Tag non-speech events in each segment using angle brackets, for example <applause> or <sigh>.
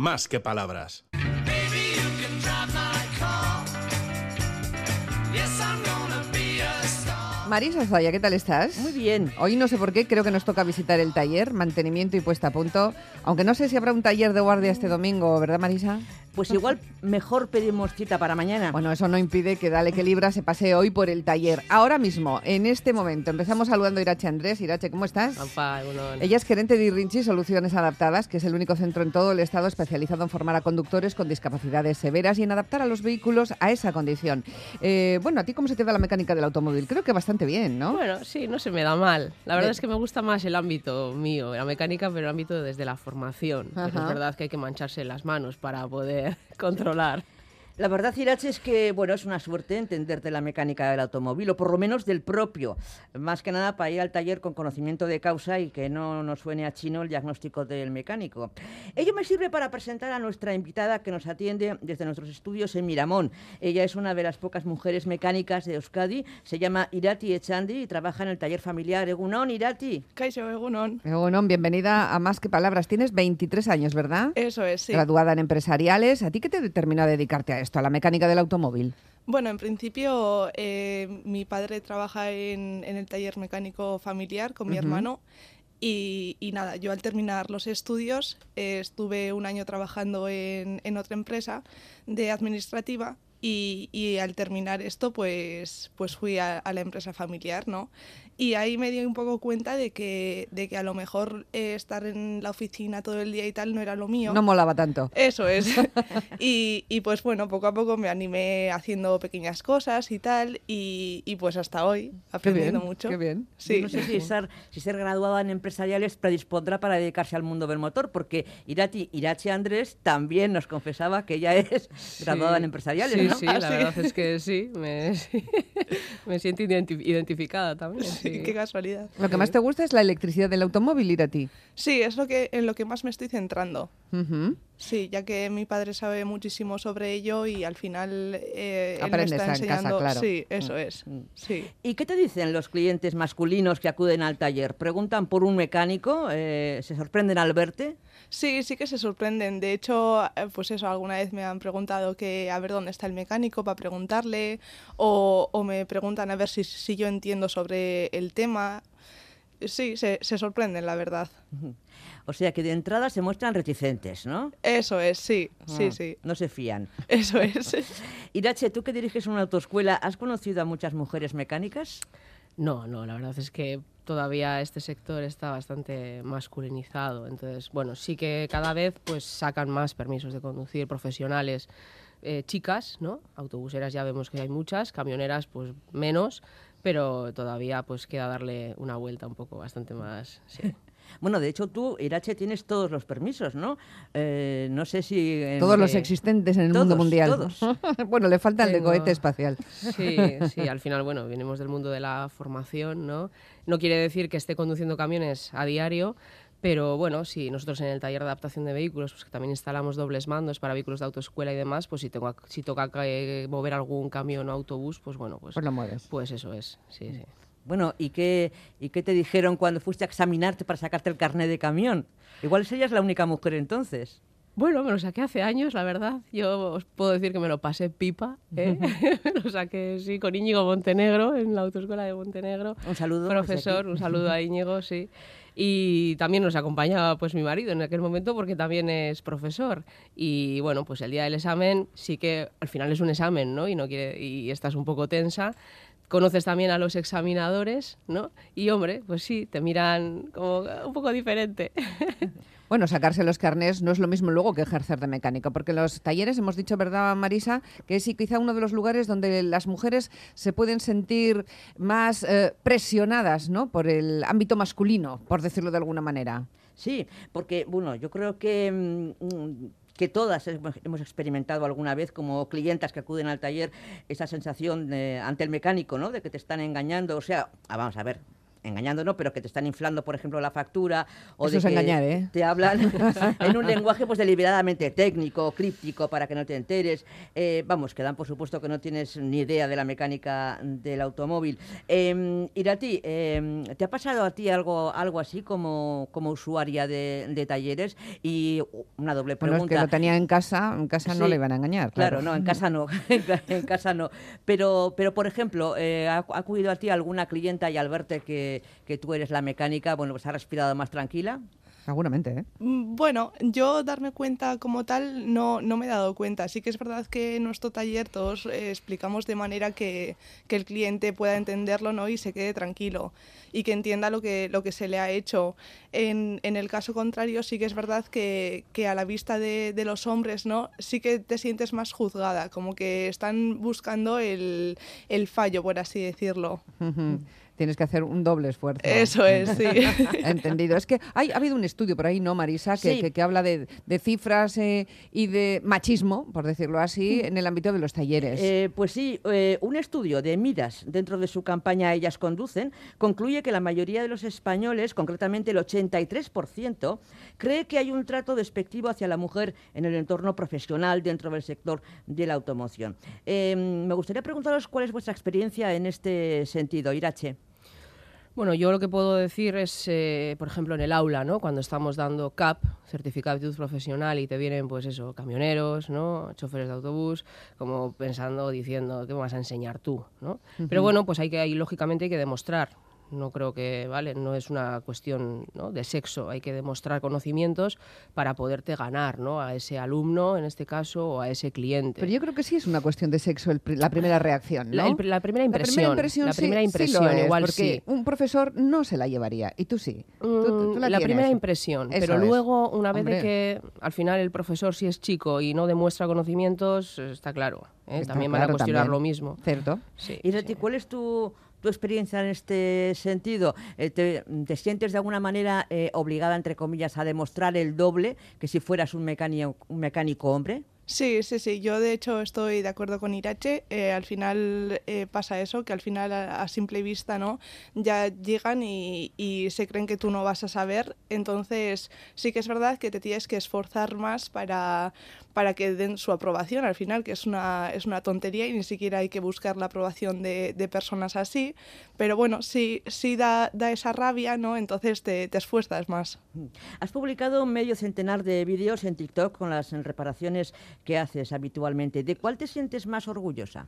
más que palabras. Marisa Zaya, ¿qué tal estás? Muy bien. Hoy no sé por qué, creo que nos toca visitar el taller, mantenimiento y puesta a punto. Aunque no sé si habrá un taller de guardia este domingo, ¿verdad, Marisa? Pues igual mejor pedimos cita para mañana. Bueno, eso no impide que Dale que Libra se pase hoy por el taller. Ahora mismo, en este momento, empezamos saludando a Irache Andrés. Irache, ¿cómo estás? Ella es gerente de Irrinchi Soluciones Adaptadas, que es el único centro en todo el estado especializado en formar a conductores con discapacidades severas y en adaptar a los vehículos a esa condición. Eh, bueno, ¿a ti cómo se te da la mecánica del automóvil? Creo que bastante bien, ¿no? Bueno, sí, no se me da mal. La verdad es que me gusta más el ámbito mío, la mecánica, pero el ámbito desde la formación. Pero es verdad que hay que mancharse las manos para poder <laughs> controlar. La verdad, Irache, es que bueno, es una suerte entenderte la mecánica del automóvil, o por lo menos del propio. Más que nada para ir al taller con conocimiento de causa y que no nos suene a chino el diagnóstico del mecánico. Ello me sirve para presentar a nuestra invitada que nos atiende desde nuestros estudios en Miramón. Ella es una de las pocas mujeres mecánicas de Euskadi. Se llama Irati Echandi y trabaja en el taller familiar. Egunon, Irati. Kaixo, Egunon. Egunon, bienvenida a Más que Palabras. Tienes 23 años, ¿verdad? Eso es, sí. Graduada en empresariales. ¿A ti qué te determinó a dedicarte a esto? A la mecánica del automóvil? Bueno, en principio eh, mi padre trabaja en, el taller mecánico familiar con mi hermano y, nada, yo al terminar los estudios eh, estuve un año trabajando en, otra empresa de administrativa y, al terminar esto pues, pues fui a, a, la empresa familiar, ¿no? Y ahí me di un poco cuenta de que, de que a lo mejor eh, estar en la oficina todo el día y tal no era lo mío. No molaba tanto. Eso es. <laughs> <laughs> y, y, pues bueno, poco a poco me animé haciendo pequeñas cosas y tal, y, y pues hasta hoy, aprendiendo mucho. Qué bien. Sí. No sé si <laughs> ser, si ser graduada en empresariales predispondrá para dedicarse al mundo del motor, porque Irati, Irache Andrés también nos confesaba que ella es graduada en empresariales, sí, ¿no? Sí, la ah, verdad es que sí, me, me siento identificada también. Sí <laughs> qué casualidad. Lo que más te gusta es la electricidad del automóvil, ir a ti. Sí, es lo que, en lo que más me estoy centrando. Sí, ya que mi padre sabe muchísimo sobre ello y al final eh, él me está enseñando. claro. Sí, eso mm. es. Mm. Sí. ¿Y qué te dicen los clientes masculinos que acuden al taller? ¿Preguntan por un mecánico? Eh, ¿Se sorprenden al verte? Sí, sí que se sorprenden. De hecho, eh, pues eso, alguna vez me han preguntado que a ver dónde está el mecánico para preguntarle o, me preguntan a ver si, si, yo entiendo sobre el tema. Sí, se, se sorprenden, la verdad. O sea que de entrada se muestran reticentes, ¿no? Eso es, sí, sí, ah, sí. No se fían. <laughs> Eso es. <laughs> Irache, tú que diriges una autoescuela, ¿has conocido a muchas mujeres mecánicas? No, no, la verdad es que todavía este sector está bastante masculinizado. Entonces, bueno, sí que cada vez pues sacan más permisos de conducir profesionales eh, chicas, ¿no? Autobuseras ya vemos que hay muchas, camioneras pues menos, pero todavía pues queda darle una vuelta un poco bastante más. Sí. <laughs> Bueno, de hecho tú, Irache, tienes todos los permisos, ¿no? Eh, no sé si... todos los existentes en el mundo mundial. Todos. <laughs> bueno, le falta el de cohete espacial. Sí, sí, al final, bueno, venimos del mundo de la formación, ¿no? No quiere decir que esté conduciendo camiones a diario, pero bueno, si nosotros en el taller de adaptación de vehículos, pues que también instalamos dobles mandos para vehículos de autoescuela y demás, pues si, tengo, si toca eh, mover algún camión o autobús, pues bueno, pues, pues lo mueves. Pues eso es, sí, sí. Bueno, ¿y qué, ¿y qué te dijeron cuando fuiste a examinarte para sacarte el carnet de camión? Igual serías la única mujer entonces. Bueno, me lo saqué hace años, la verdad. Yo os puedo decir que me lo pasé pipa. ¿eh? me <laughs> lo saqué, sí, con Íñigo Montenegro, en la autoescuela de Montenegro. Un saludo. Profesor, un saludo a Íñigo, sí. Y también nos acompañaba pues mi marido en aquel momento porque también es profesor. Y bueno, pues el día del examen sí que al final es un examen, ¿no? Y, no quiere, y estás un poco tensa conoces también a los examinadores, ¿no? Y hombre, pues sí, te miran como un poco diferente. <laughs> Bueno, sacarse los carnés no es lo mismo luego que ejercer de mecánico, porque los talleres, hemos dicho, ¿verdad, Marisa? Que es quizá uno de los lugares donde las mujeres se pueden sentir más eh, presionadas, ¿no? Por el ámbito masculino, por decirlo de alguna manera. Sí, porque, bueno, yo creo que mm, que todas hemos experimentado alguna vez como clientas que acuden al taller esa sensación ante el mecánico, ¿no? De que te están engañando. O sea, ah, vamos a ver, engañando no, pero que te están inflando, por ejemplo, la factura o Eso de es que engañar, ¿eh? te hablan <laughs> en un lenguaje pues deliberadamente técnico, críptico, para que no te enteres. Eh, vamos, que dan por supuesto que no tienes ni idea de la mecánica del automóvil. Eh, Irati, eh, ¿te ha pasado a ti algo, algo así como, como usuaria de, talleres? Y una doble pregunta. Bueno, es que lo tenía en casa, en casa no le iban a engañar. Claro, no, en casa no, <laughs> en casa no. Pero, pero por ejemplo, eh, ¿ha, ¿ha acudido a ti alguna clienta y al verte que que, tú eres la mecánica, bueno, pues ha respirado más tranquila. Seguramente, ¿eh? Mm, bueno, yo darme cuenta como tal no, no me he dado cuenta. Sí que es verdad que en nuestro taller todos eh, explicamos de manera que, que, el cliente pueda entenderlo ¿no? y se quede tranquilo y que entienda lo que, lo que se le ha hecho. En, en el caso contrario, sí que es verdad que, que a la vista de, de, los hombres ¿no? sí que te sientes más juzgada, como que están buscando el, el fallo, por así decirlo tienes que hacer un doble esfuerzo. Eso es, sí. <laughs> Entendido. Es que hay, ha habido un estudio por ahí, ¿no, Marisa? Que, que, habla de, de cifras eh, y de machismo, por decirlo así, en el ámbito de los talleres. Eh, pues sí, eh, un estudio de Midas dentro de su campaña Ellas Conducen concluye que la mayoría de los españoles, concretamente el 83%, cree que hay un trato despectivo hacia la mujer en el entorno profesional dentro del sector de la automoción. me gustaría preguntaros cuál es vuestra experiencia en este sentido, Irache. Bueno, yo lo que puedo decir es, eh, por ejemplo, en el aula, ¿no? Cuando estamos dando CAP, certificado de aptitud profesional, y te vienen, pues eso, camioneros, ¿no? Choferes de autobús, como pensando, diciendo, ¿qué me vas a enseñar tú, ¿no? Pero bueno, pues hay que, lógicamente hay que demostrar, no creo que, ¿vale? No es una cuestión de sexo, hay que demostrar conocimientos para poderte ganar, ¿no? A ese alumno, en este caso, o a ese cliente. Pero yo creo que sí es una cuestión de sexo la primera reacción, ¿no? La, primera impresión. La primera impresión, la igual porque un profesor no se la llevaría, y tú sí. Mm, la, primera impresión, pero luego, una vez de que al final el profesor si es chico y no demuestra conocimientos, está claro. ¿eh? también van a cuestionar lo mismo. Cierto. Sí, ¿Y sí. cuál es tu tu experiencia en este sentido? Eh, te, sientes de alguna manera eh, obligada, entre comillas, a demostrar el doble que si fueras un un mecánico hombre? Sí, sí, sí. Yo de hecho estoy de acuerdo con Irache. Eh, al final eh, pasa eso, que al final a, simple vista no ya llegan y, se creen que tú no vas a saber. Entonces sí que es verdad que te tienes que esforzar más para, para que den su aprobación al final, que es una, es una tontería y ni siquiera hay que buscar la aprobación de, de personas así. Pero bueno, sí, sí da, da esa rabia, ¿no? Entonces te, te esfuerzas más. Has publicado medio centenar de vídeos en TikTok con las reparaciones que haces habitualmente. ¿De cuál te sientes más orgullosa?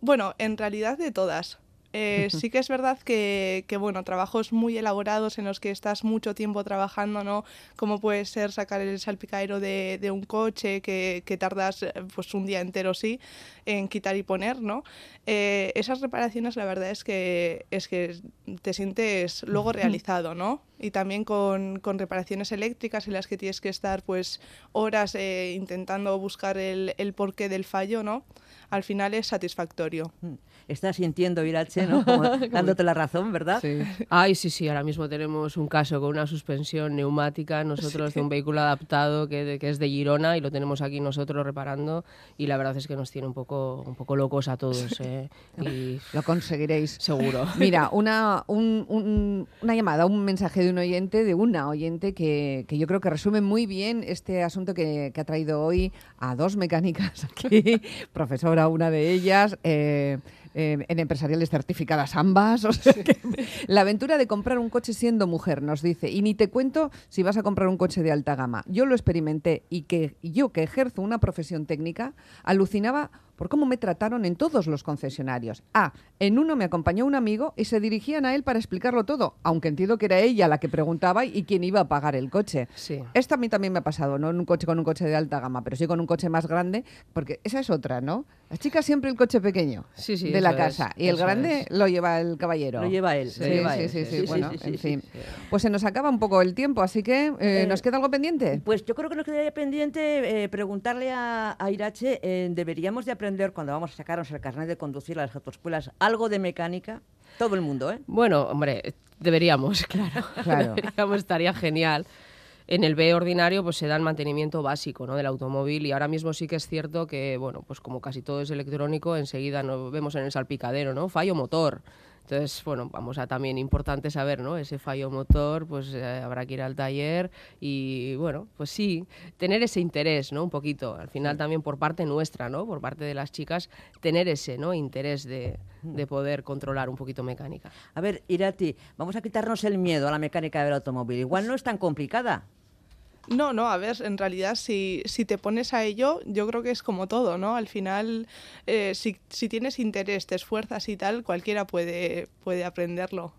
Bueno, en realidad de todas. Eh, sí que es verdad que, que, bueno, trabajos muy elaborados en los que estás mucho tiempo trabajando, ¿no? Como puede ser sacar el salpicadero de, de un coche que, que, tardas eh, pues un día entero, sí, en quitar y poner, ¿no? Eh, esas reparaciones la verdad es que, es que te sientes luego realizado, ¿no? Y también con, con reparaciones eléctricas en las que tienes que estar pues horas intentando buscar el, el porqué del fallo, ¿no? Al final es satisfactorio. Mm estás sintiendo, Irache, ¿no? <laughs> dándote la razón, ¿verdad? Sí. Ay, sí, sí, ahora mismo tenemos un caso con una suspensión neumática, nosotros de un vehículo adaptado que, que, es de Girona y lo tenemos aquí nosotros reparando y la verdad es que nos tiene un poco, un poco locos a todos. <laughs> ¿eh? Y... Lo conseguiréis. Seguro. <laughs> Mira, una, un, una llamada, un mensaje de un oyente, de una oyente que, que yo creo que resume muy bien este asunto que, que ha traído hoy a dos mecánicas aquí, profesora una de ellas. Eh, eh, en empresariales certificadas ambas. <laughs> la aventura de comprar un coche siendo mujer, nos dice. Y ni te cuento si vas a comprar un coche de alta gama. Yo lo experimenté y que yo, que ejerzo una profesión técnica, alucinaba por cómo me trataron en todos los concesionarios. Ah, en uno me acompañó un amigo y se dirigían a él para explicarlo todo, aunque entiendo que era ella la que preguntaba y quién iba a pagar el coche. Sí. Esto a mí también me ha pasado, no en un coche con un coche de alta gama, pero sí con un coche más grande, porque esa es otra, ¿no? Las chicas siempre el coche pequeño de la casa y el grande lo lleva el caballero. Lo lleva él. Sí, sí, sí, Bueno, en fin. Pues se nos acaba un poco el tiempo, así que eh, eh, ¿nos queda algo pendiente? Pues yo creo que nos quedaría pendiente eh, preguntarle a, a Irache, deberíamos de aprender cuando vamos a sacarnos el carnet de conducir a las autoescuelas algo de mecánica? Todo el mundo, ¿eh? Bueno, hombre, deberíamos, <laughs> claro. claro. deberíamos, estaría genial. En el B ordinario pues se da el mantenimiento básico ¿no? del automóvil y ahora mismo sí que es cierto que, bueno, pues como casi todo es electrónico, enseguida nos vemos en el salpicadero, ¿no? Fallo motor Entonces, bueno, vamos a también importante saber, ¿no? Ese fallo motor, pues eh, habrá que ir al taller y, bueno, pues sí, tener ese interés, ¿no? Un poquito. Al final también por parte nuestra, ¿no? Por parte de las chicas, tener ese, ¿no? Interés de, de poder controlar un poquito mecánica. A ver, Irati, vamos a quitarnos el miedo a la mecánica del automóvil. Igual no es tan complicada. No, no, a ver, en realidad si, si te pones a ello, yo creo que es como todo, ¿no? Al final, eh, si, si tienes interés, te esfuerzas y tal, cualquiera puede, puede aprenderlo.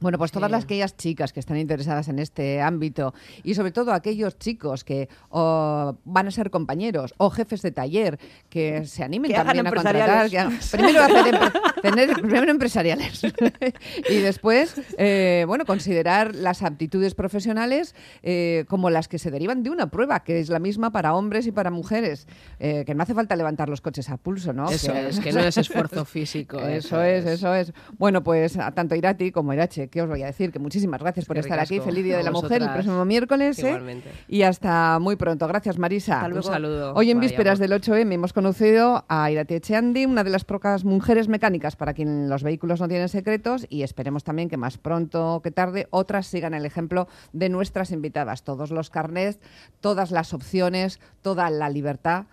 Bueno, pues todas las aquellas chicas que están interesadas en este ámbito y sobre todo aquellos chicos que van a ser compañeros o jefes de taller que se animen también a contratar, primero hacer tener primero empresariales <laughs> y después, eh, bueno, considerar las aptitudes profesionales eh, como las que se derivan de una prueba que es la misma para hombres y para mujeres, eh, que no hace falta levantar los coches a pulso, ¿no? Eso es, que no es esfuerzo físico. <laughs> Eso, es, eso es. Bueno, pues tanto Irati como Irache ¿qué os voy a decir? Que muchísimas gracias por estar aquí. Feliz Día de la Mujer el próximo miércoles. ¿eh? Y hasta muy pronto. Gracias, Marisa. Un saludo. Hoy en vísperas del 8M hemos conocido a Irati Echeandi, una de las pocas mujeres mecánicas para quien los vehículos no tienen secretos y esperemos también que más pronto que tarde otras sigan el ejemplo de nuestras invitadas. Todos los carnets, todas las opciones, toda la libertad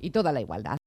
y toda la igualdad.